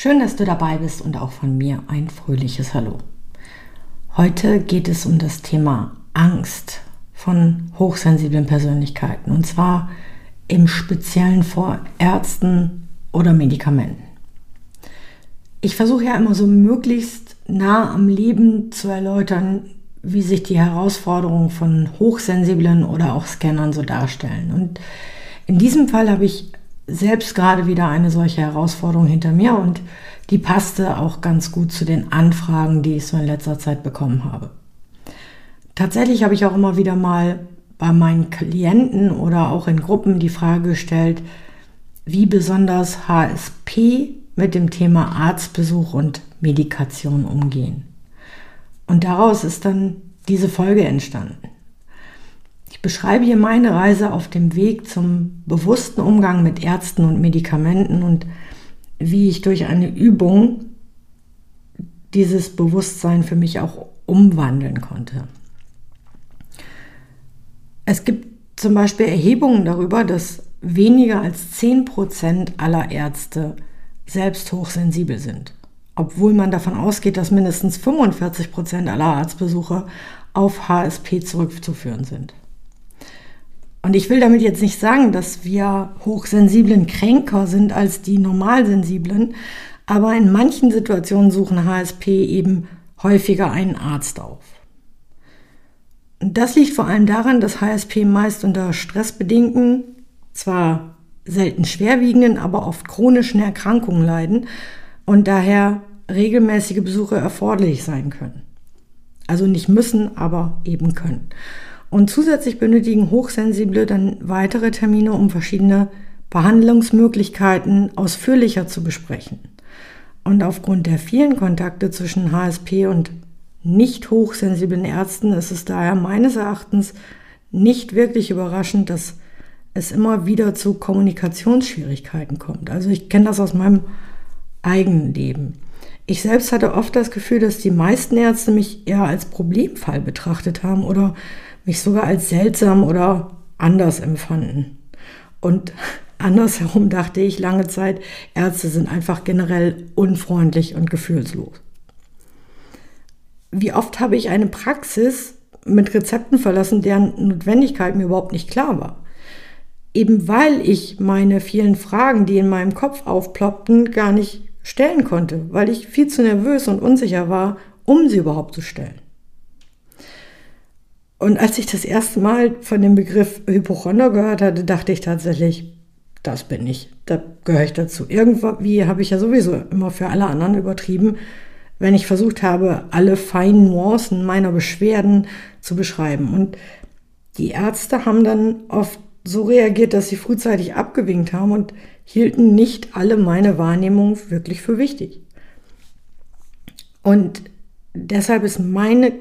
Schön, dass du dabei bist und auch von mir ein fröhliches Hallo. Heute geht es um das Thema Angst von hochsensiblen Persönlichkeiten und zwar im Speziellen vor Ärzten oder Medikamenten. Ich versuche ja immer so möglichst nah am Leben zu erläutern, wie sich die Herausforderungen von hochsensiblen oder auch Scannern so darstellen. Und in diesem Fall habe ich selbst gerade wieder eine solche Herausforderung hinter mir und die passte auch ganz gut zu den Anfragen, die ich so in letzter Zeit bekommen habe. Tatsächlich habe ich auch immer wieder mal bei meinen Klienten oder auch in Gruppen die Frage gestellt, wie besonders HSP mit dem Thema Arztbesuch und Medikation umgehen. Und daraus ist dann diese Folge entstanden. Ich beschreibe hier meine Reise auf dem Weg zum bewussten Umgang mit Ärzten und Medikamenten und wie ich durch eine Übung dieses Bewusstsein für mich auch umwandeln konnte. Es gibt zum Beispiel Erhebungen darüber, dass weniger als 10% aller Ärzte selbst hochsensibel sind, obwohl man davon ausgeht, dass mindestens 45% aller Arztbesucher auf HSP zurückzuführen sind. Und ich will damit jetzt nicht sagen, dass wir hochsensiblen kränker sind als die normalsensiblen, aber in manchen Situationen suchen HSP eben häufiger einen Arzt auf. Das liegt vor allem daran, dass HSP meist unter stressbedingten, zwar selten schwerwiegenden, aber oft chronischen Erkrankungen leiden und daher regelmäßige Besuche erforderlich sein können. Also nicht müssen, aber eben können. Und zusätzlich benötigen Hochsensible dann weitere Termine, um verschiedene Behandlungsmöglichkeiten ausführlicher zu besprechen. Und aufgrund der vielen Kontakte zwischen HSP und nicht hochsensiblen Ärzten ist es daher meines Erachtens nicht wirklich überraschend, dass es immer wieder zu Kommunikationsschwierigkeiten kommt. Also ich kenne das aus meinem eigenen Leben. Ich selbst hatte oft das Gefühl, dass die meisten Ärzte mich eher als Problemfall betrachtet haben oder mich sogar als seltsam oder anders empfanden. Und andersherum dachte ich lange Zeit, Ärzte sind einfach generell unfreundlich und gefühlslos. Wie oft habe ich eine Praxis mit Rezepten verlassen, deren Notwendigkeit mir überhaupt nicht klar war. Eben weil ich meine vielen Fragen, die in meinem Kopf aufploppten, gar nicht stellen konnte, weil ich viel zu nervös und unsicher war, um sie überhaupt zu stellen. Und als ich das erste Mal von dem Begriff Hypochonder gehört hatte, dachte ich tatsächlich, das bin ich, da gehöre ich dazu. Irgendwie habe ich ja sowieso immer für alle anderen übertrieben, wenn ich versucht habe, alle feinen Nuancen meiner Beschwerden zu beschreiben. Und die Ärzte haben dann oft so reagiert, dass sie frühzeitig abgewinkt haben und hielten nicht alle meine Wahrnehmung wirklich für wichtig. Und deshalb ist meine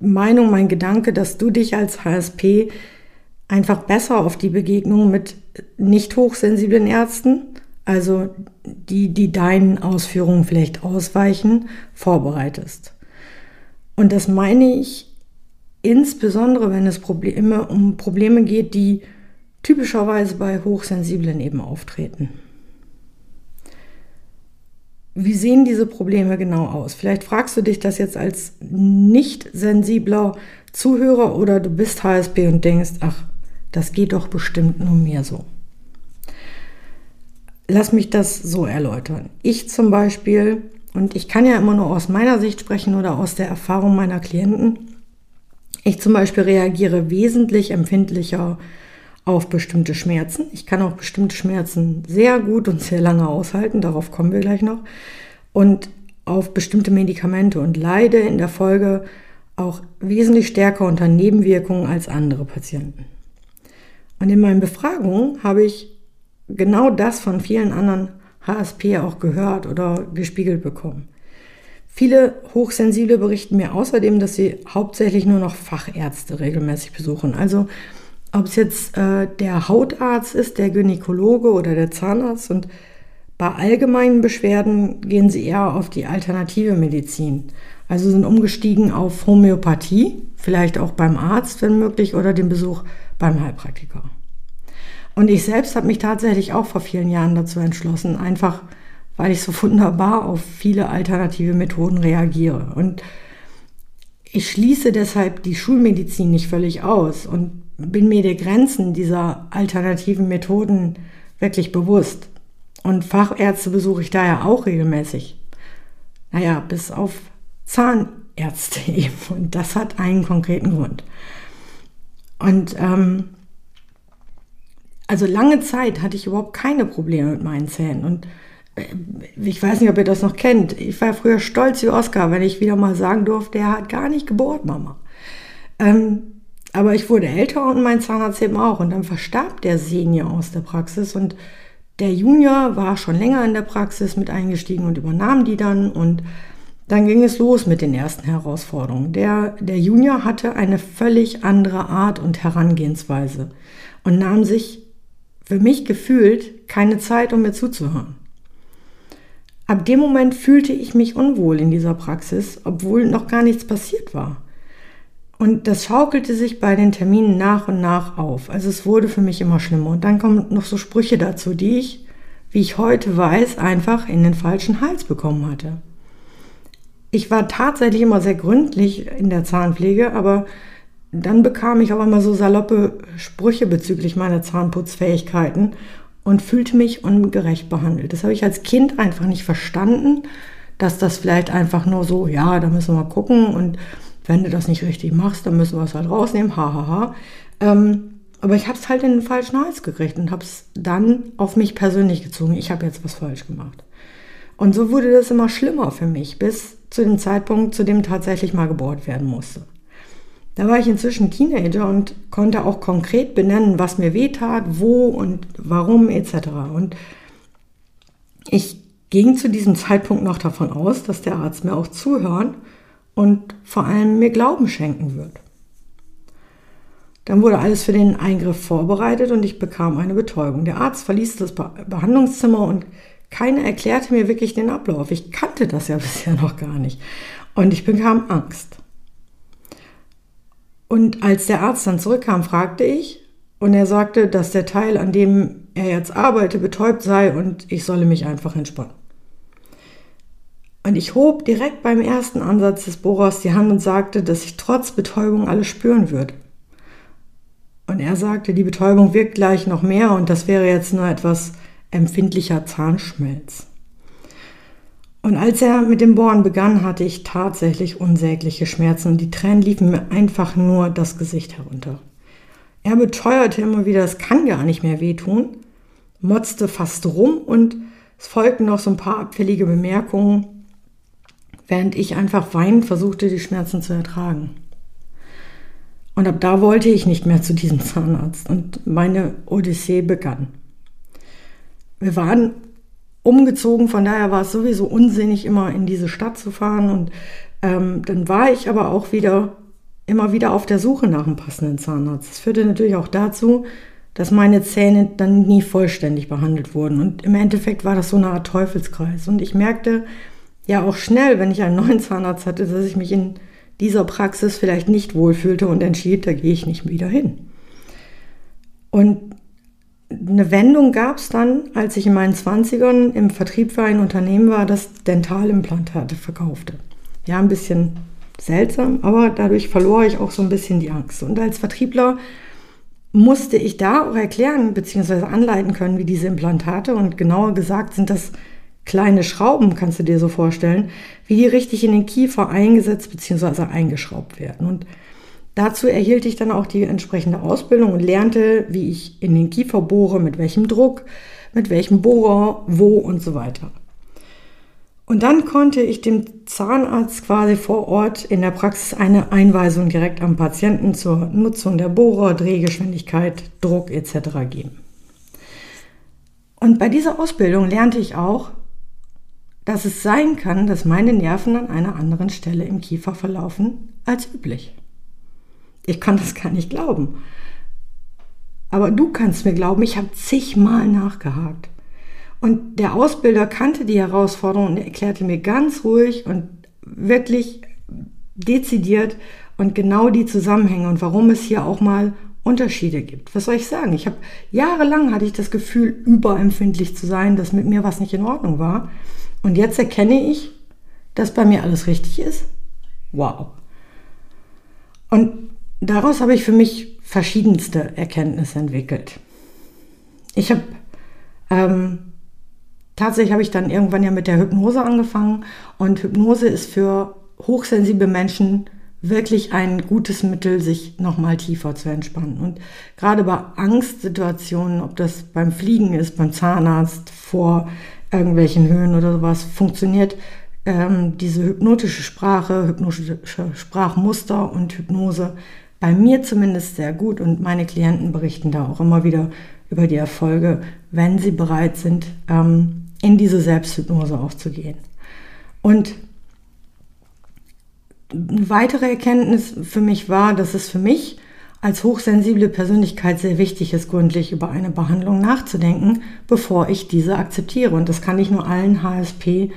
Meinung, mein Gedanke, dass du dich als HSP einfach besser auf die Begegnung mit nicht hochsensiblen Ärzten, also die, die deinen Ausführungen vielleicht ausweichen, vorbereitest. Und das meine ich insbesondere, wenn es Probleme, um Probleme geht, die typischerweise bei Hochsensiblen eben auftreten. Wie sehen diese Probleme genau aus? Vielleicht fragst du dich das jetzt als nicht sensibler Zuhörer oder du bist HSP und denkst, ach, das geht doch bestimmt nur mir so. Lass mich das so erläutern. Ich zum Beispiel, und ich kann ja immer nur aus meiner Sicht sprechen oder aus der Erfahrung meiner Klienten, ich zum Beispiel reagiere wesentlich empfindlicher auf bestimmte Schmerzen. Ich kann auch bestimmte Schmerzen sehr gut und sehr lange aushalten, darauf kommen wir gleich noch. Und auf bestimmte Medikamente und leide in der Folge auch wesentlich stärker unter Nebenwirkungen als andere Patienten. Und in meinen Befragungen habe ich genau das von vielen anderen HSP auch gehört oder gespiegelt bekommen. Viele Hochsensible berichten mir außerdem, dass sie hauptsächlich nur noch Fachärzte regelmäßig besuchen. Also ob es jetzt äh, der Hautarzt ist, der Gynäkologe oder der Zahnarzt. Und bei allgemeinen Beschwerden gehen sie eher auf die alternative Medizin. Also sind umgestiegen auf Homöopathie, vielleicht auch beim Arzt, wenn möglich, oder den Besuch beim Heilpraktiker. Und ich selbst habe mich tatsächlich auch vor vielen Jahren dazu entschlossen, einfach weil ich so wunderbar auf viele alternative Methoden reagiere. Und ich schließe deshalb die Schulmedizin nicht völlig aus und bin mir der Grenzen dieser alternativen Methoden wirklich bewusst. Und Fachärzte besuche ich daher auch regelmäßig. Naja, bis auf Zahnärzte eben. Und das hat einen konkreten Grund. Und ähm, also lange Zeit hatte ich überhaupt keine Probleme mit meinen Zähnen. Und äh, ich weiß nicht, ob ihr das noch kennt. Ich war früher stolz wie Oscar, wenn ich wieder mal sagen durfte, er hat gar nicht gebohrt, Mama. Ähm, aber ich wurde älter und mein Zahnarzt eben auch. Und dann verstarb der Senior aus der Praxis und der Junior war schon länger in der Praxis mit eingestiegen und übernahm die dann. Und dann ging es los mit den ersten Herausforderungen. Der, der Junior hatte eine völlig andere Art und Herangehensweise und nahm sich für mich gefühlt keine Zeit, um mir zuzuhören. Ab dem Moment fühlte ich mich unwohl in dieser Praxis, obwohl noch gar nichts passiert war. Und das schaukelte sich bei den Terminen nach und nach auf. Also es wurde für mich immer schlimmer. Und dann kommen noch so Sprüche dazu, die ich, wie ich heute weiß, einfach in den falschen Hals bekommen hatte. Ich war tatsächlich immer sehr gründlich in der Zahnpflege, aber dann bekam ich auch immer so saloppe Sprüche bezüglich meiner Zahnputzfähigkeiten und fühlte mich ungerecht behandelt. Das habe ich als Kind einfach nicht verstanden, dass das vielleicht einfach nur so, ja, da müssen wir mal gucken und wenn du das nicht richtig machst, dann müssen wir es halt rausnehmen, hahaha. Ha, ha. ähm, aber ich habe es halt in den falschen Hals gekriegt und habe es dann auf mich persönlich gezogen. Ich habe jetzt was falsch gemacht. Und so wurde das immer schlimmer für mich, bis zu dem Zeitpunkt, zu dem tatsächlich mal gebohrt werden musste. Da war ich inzwischen Teenager und konnte auch konkret benennen, was mir wehtat, wo und warum etc. Und ich ging zu diesem Zeitpunkt noch davon aus, dass der Arzt mir auch zuhören und vor allem mir Glauben schenken wird. Dann wurde alles für den Eingriff vorbereitet und ich bekam eine Betäubung. Der Arzt verließ das Behandlungszimmer und keiner erklärte mir wirklich den Ablauf. Ich kannte das ja bisher noch gar nicht. Und ich bekam Angst. Und als der Arzt dann zurückkam, fragte ich und er sagte, dass der Teil, an dem er jetzt arbeite, betäubt sei und ich solle mich einfach entspannen. Und ich hob direkt beim ersten Ansatz des Bohrers die Hand und sagte, dass ich trotz Betäubung alles spüren würde. Und er sagte, die Betäubung wirkt gleich noch mehr und das wäre jetzt nur etwas empfindlicher Zahnschmelz. Und als er mit dem Bohren begann, hatte ich tatsächlich unsägliche Schmerzen und die Tränen liefen mir einfach nur das Gesicht herunter. Er beteuerte immer wieder, es kann gar nicht mehr wehtun, motzte fast rum und es folgten noch so ein paar abfällige Bemerkungen, während ich einfach weinend versuchte, die Schmerzen zu ertragen. Und ab da wollte ich nicht mehr zu diesem Zahnarzt und meine Odyssee begann. Wir waren umgezogen, von daher war es sowieso unsinnig, immer in diese Stadt zu fahren. Und ähm, dann war ich aber auch wieder immer wieder auf der Suche nach einem passenden Zahnarzt. Das führte natürlich auch dazu, dass meine Zähne dann nie vollständig behandelt wurden. Und im Endeffekt war das so eine Art Teufelskreis. Und ich merkte, ja auch schnell, wenn ich einen neuen Zahnarzt hatte, dass ich mich in dieser Praxis vielleicht nicht wohlfühlte und entschied, da gehe ich nicht wieder hin. Und eine Wendung gab es dann, als ich in meinen 20ern im Vertrieb für ein Unternehmen war, das Dentalimplantate verkaufte. Ja, ein bisschen seltsam, aber dadurch verlor ich auch so ein bisschen die Angst. Und als Vertriebler musste ich da auch erklären bzw. anleiten können, wie diese Implantate und genauer gesagt sind das kleine Schrauben, kannst du dir so vorstellen, wie die richtig in den Kiefer eingesetzt bzw. eingeschraubt werden. Und dazu erhielt ich dann auch die entsprechende Ausbildung und lernte, wie ich in den Kiefer bohre, mit welchem Druck, mit welchem Bohrer, wo und so weiter. Und dann konnte ich dem Zahnarzt quasi vor Ort in der Praxis eine Einweisung direkt am Patienten zur Nutzung der Bohrer, Drehgeschwindigkeit, Druck etc. geben. Und bei dieser Ausbildung lernte ich auch, dass es sein kann, dass meine Nerven an einer anderen Stelle im Kiefer verlaufen als üblich. Ich kann das gar nicht glauben. Aber du kannst mir glauben, ich habe zigmal nachgehakt. Und der Ausbilder kannte die Herausforderung und erklärte mir ganz ruhig und wirklich dezidiert und genau die Zusammenhänge und warum es hier auch mal Unterschiede gibt. Was soll ich sagen? Ich habe jahrelang hatte ich das Gefühl, überempfindlich zu sein, dass mit mir was nicht in Ordnung war. Und jetzt erkenne ich, dass bei mir alles richtig ist. Wow. Und daraus habe ich für mich verschiedenste Erkenntnisse entwickelt. Ich habe ähm, tatsächlich habe ich dann irgendwann ja mit der Hypnose angefangen und Hypnose ist für hochsensible Menschen wirklich ein gutes Mittel, sich nochmal tiefer zu entspannen. Und gerade bei Angstsituationen, ob das beim Fliegen ist, beim Zahnarzt, vor irgendwelchen Höhen oder sowas, funktioniert ähm, diese hypnotische Sprache, hypnotische Sprachmuster und Hypnose bei mir zumindest sehr gut. Und meine Klienten berichten da auch immer wieder über die Erfolge, wenn sie bereit sind, ähm, in diese Selbsthypnose aufzugehen. Und eine weitere Erkenntnis für mich war, dass es für mich als hochsensible Persönlichkeit sehr wichtig ist, gründlich über eine Behandlung nachzudenken, bevor ich diese akzeptiere. Und das kann ich nur allen HSP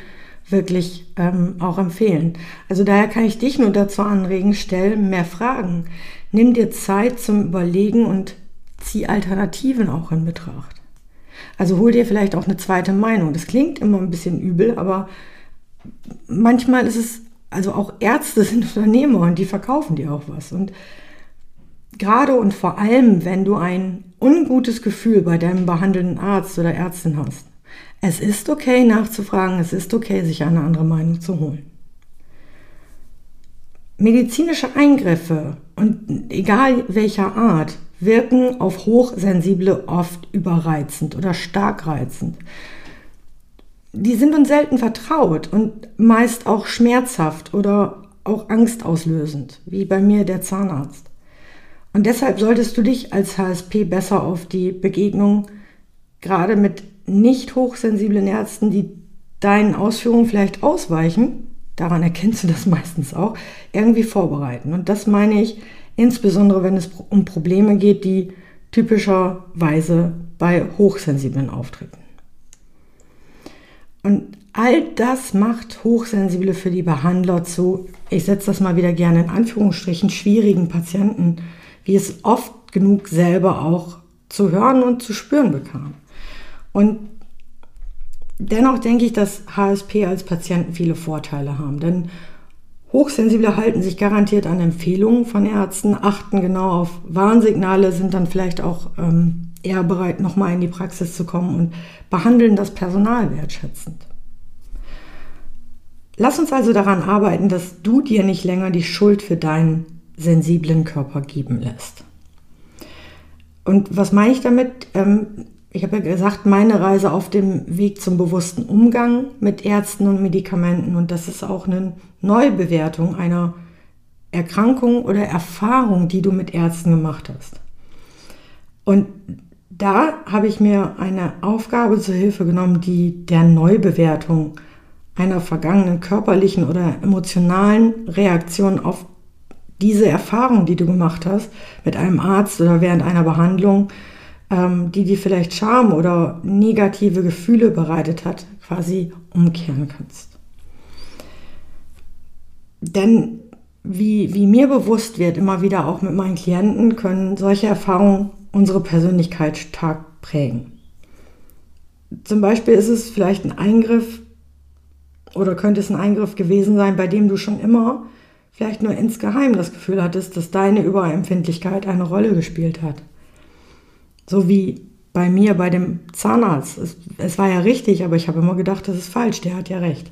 wirklich ähm, auch empfehlen. Also daher kann ich dich nur dazu anregen, stell mehr Fragen. Nimm dir Zeit zum Überlegen und zieh Alternativen auch in Betracht. Also hol dir vielleicht auch eine zweite Meinung. Das klingt immer ein bisschen übel, aber manchmal ist es also auch Ärzte sind Unternehmer und die verkaufen dir auch was. Und gerade und vor allem, wenn du ein ungutes Gefühl bei deinem behandelnden Arzt oder Ärztin hast, es ist okay nachzufragen, es ist okay, sich eine andere Meinung zu holen. Medizinische Eingriffe und egal welcher Art wirken auf Hochsensible oft überreizend oder stark reizend die sind uns selten vertraut und meist auch schmerzhaft oder auch angstauslösend, wie bei mir der Zahnarzt. Und deshalb solltest du dich als HSP besser auf die Begegnung gerade mit nicht hochsensiblen Ärzten, die deinen Ausführungen vielleicht ausweichen, daran erkennst du das meistens auch, irgendwie vorbereiten. Und das meine ich insbesondere, wenn es um Probleme geht, die typischerweise bei Hochsensiblen auftreten. Und all das macht Hochsensible für die Behandler zu, ich setze das mal wieder gerne in Anführungsstrichen, schwierigen Patienten, wie es oft genug selber auch zu hören und zu spüren bekam. Und dennoch denke ich, dass HSP als Patienten viele Vorteile haben, denn Hochsensible halten sich garantiert an Empfehlungen von Ärzten, achten genau auf Warnsignale, sind dann vielleicht auch ähm, eher bereit, nochmal in die Praxis zu kommen und behandeln das Personal wertschätzend. Lass uns also daran arbeiten, dass du dir nicht länger die Schuld für deinen sensiblen Körper geben lässt. Und was meine ich damit? Ähm, ich habe ja gesagt, meine Reise auf dem Weg zum bewussten Umgang mit Ärzten und Medikamenten und das ist auch eine Neubewertung einer Erkrankung oder Erfahrung, die du mit Ärzten gemacht hast. Und da habe ich mir eine Aufgabe zur Hilfe genommen, die der Neubewertung einer vergangenen körperlichen oder emotionalen Reaktion auf diese Erfahrung, die du gemacht hast, mit einem Arzt oder während einer Behandlung, ähm, die dir vielleicht Scham oder negative Gefühle bereitet hat, quasi umkehren kannst. Denn wie, wie mir bewusst wird, immer wieder auch mit meinen Klienten, können solche Erfahrungen unsere Persönlichkeit stark prägen. Zum Beispiel ist es vielleicht ein Eingriff oder könnte es ein Eingriff gewesen sein, bei dem du schon immer vielleicht nur insgeheim das Gefühl hattest, dass deine Überempfindlichkeit eine Rolle gespielt hat. So wie bei mir bei dem Zahnarzt. Es, es war ja richtig, aber ich habe immer gedacht, das ist falsch, der hat ja recht.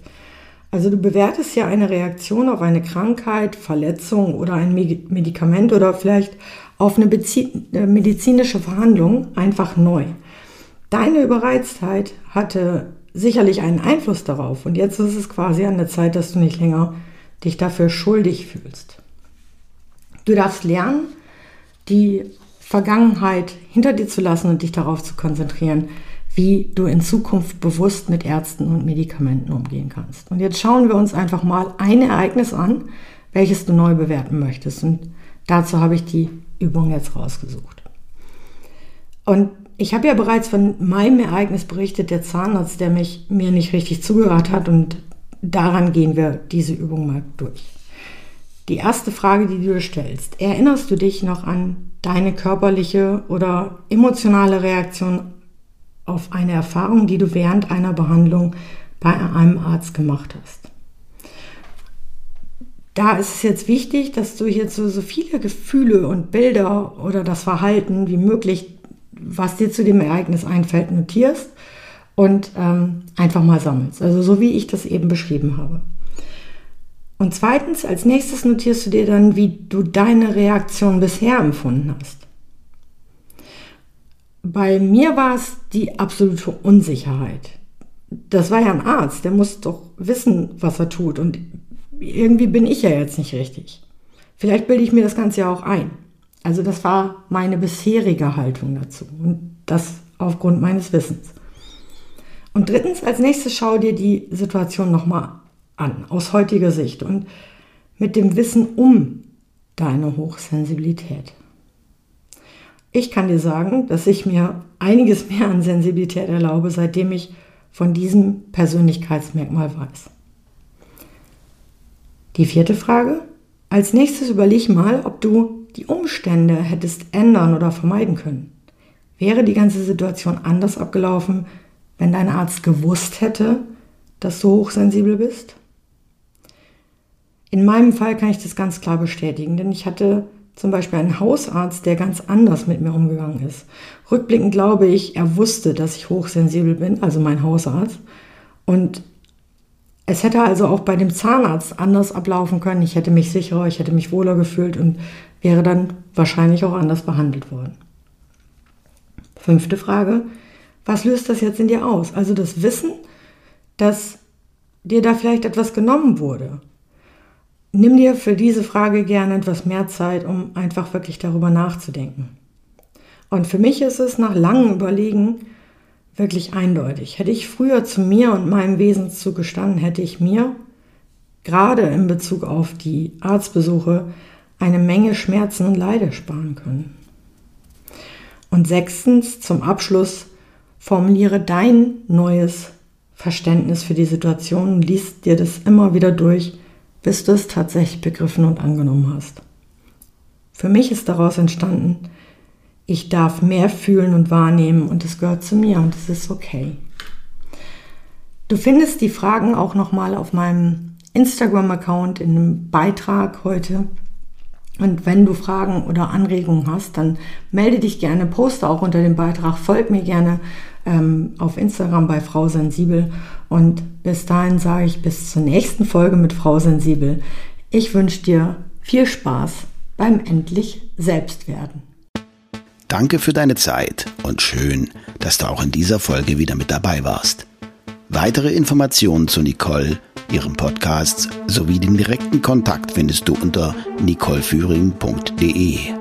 Also du bewertest ja eine Reaktion auf eine Krankheit, Verletzung oder ein Medikament oder vielleicht auf eine äh, medizinische Verhandlung einfach neu. Deine Überreiztheit hatte sicherlich einen Einfluss darauf und jetzt ist es quasi an der Zeit, dass du nicht länger dich dafür schuldig fühlst. Du darfst lernen, die Vergangenheit hinter dir zu lassen und dich darauf zu konzentrieren, wie du in Zukunft bewusst mit Ärzten und Medikamenten umgehen kannst. Und jetzt schauen wir uns einfach mal ein Ereignis an, welches du neu bewerten möchtest. Und dazu habe ich die Übung jetzt rausgesucht. Und ich habe ja bereits von meinem Ereignis berichtet, der Zahnarzt, der mich mir nicht richtig zugehört hat. Und daran gehen wir diese Übung mal durch. Die erste Frage, die du dir stellst, erinnerst du dich noch an deine körperliche oder emotionale Reaktion auf eine Erfahrung, die du während einer Behandlung bei einem Arzt gemacht hast. Da ist es jetzt wichtig, dass du jetzt so, so viele Gefühle und Bilder oder das Verhalten wie möglich, was dir zu dem Ereignis einfällt, notierst und ähm, einfach mal sammelst. Also so wie ich das eben beschrieben habe. Und zweitens, als nächstes notierst du dir dann, wie du deine Reaktion bisher empfunden hast. Bei mir war es die absolute Unsicherheit. Das war ja ein Arzt, der muss doch wissen, was er tut. Und irgendwie bin ich ja jetzt nicht richtig. Vielleicht bilde ich mir das Ganze ja auch ein. Also das war meine bisherige Haltung dazu. Und das aufgrund meines Wissens. Und drittens, als nächstes schau dir die Situation nochmal an, aus heutiger Sicht und mit dem Wissen um deine Hochsensibilität. Ich kann dir sagen, dass ich mir einiges mehr an Sensibilität erlaube, seitdem ich von diesem Persönlichkeitsmerkmal weiß. Die vierte Frage. Als nächstes überleg mal, ob du die Umstände hättest ändern oder vermeiden können. Wäre die ganze Situation anders abgelaufen, wenn dein Arzt gewusst hätte, dass du hochsensibel bist? In meinem Fall kann ich das ganz klar bestätigen, denn ich hatte zum Beispiel ein Hausarzt, der ganz anders mit mir umgegangen ist. Rückblickend glaube ich, er wusste, dass ich hochsensibel bin, also mein Hausarzt. Und es hätte also auch bei dem Zahnarzt anders ablaufen können. Ich hätte mich sicherer, ich hätte mich wohler gefühlt und wäre dann wahrscheinlich auch anders behandelt worden. Fünfte Frage. Was löst das jetzt in dir aus? Also das Wissen, dass dir da vielleicht etwas genommen wurde Nimm dir für diese Frage gerne etwas mehr Zeit, um einfach wirklich darüber nachzudenken. Und für mich ist es nach langem Überlegen wirklich eindeutig. Hätte ich früher zu mir und meinem Wesen zugestanden, hätte ich mir gerade in Bezug auf die Arztbesuche eine Menge Schmerzen und Leide sparen können. Und sechstens, zum Abschluss, formuliere dein neues Verständnis für die Situation und liest dir das immer wieder durch bis du es tatsächlich begriffen und angenommen hast. Für mich ist daraus entstanden, ich darf mehr fühlen und wahrnehmen und es gehört zu mir und es ist okay. Du findest die Fragen auch nochmal auf meinem Instagram-Account in einem Beitrag heute. Und wenn du Fragen oder Anregungen hast, dann melde dich gerne, poste auch unter dem Beitrag, folg mir gerne ähm, auf Instagram bei Frau Sensibel. Und bis dahin sage ich bis zur nächsten Folge mit Frau Sensibel. Ich wünsche dir viel Spaß beim endlich Selbstwerden. Danke für deine Zeit und schön, dass du auch in dieser Folge wieder mit dabei warst. Weitere Informationen zu Nicole, ihrem Podcast sowie den direkten Kontakt findest du unter nicoleführing.de.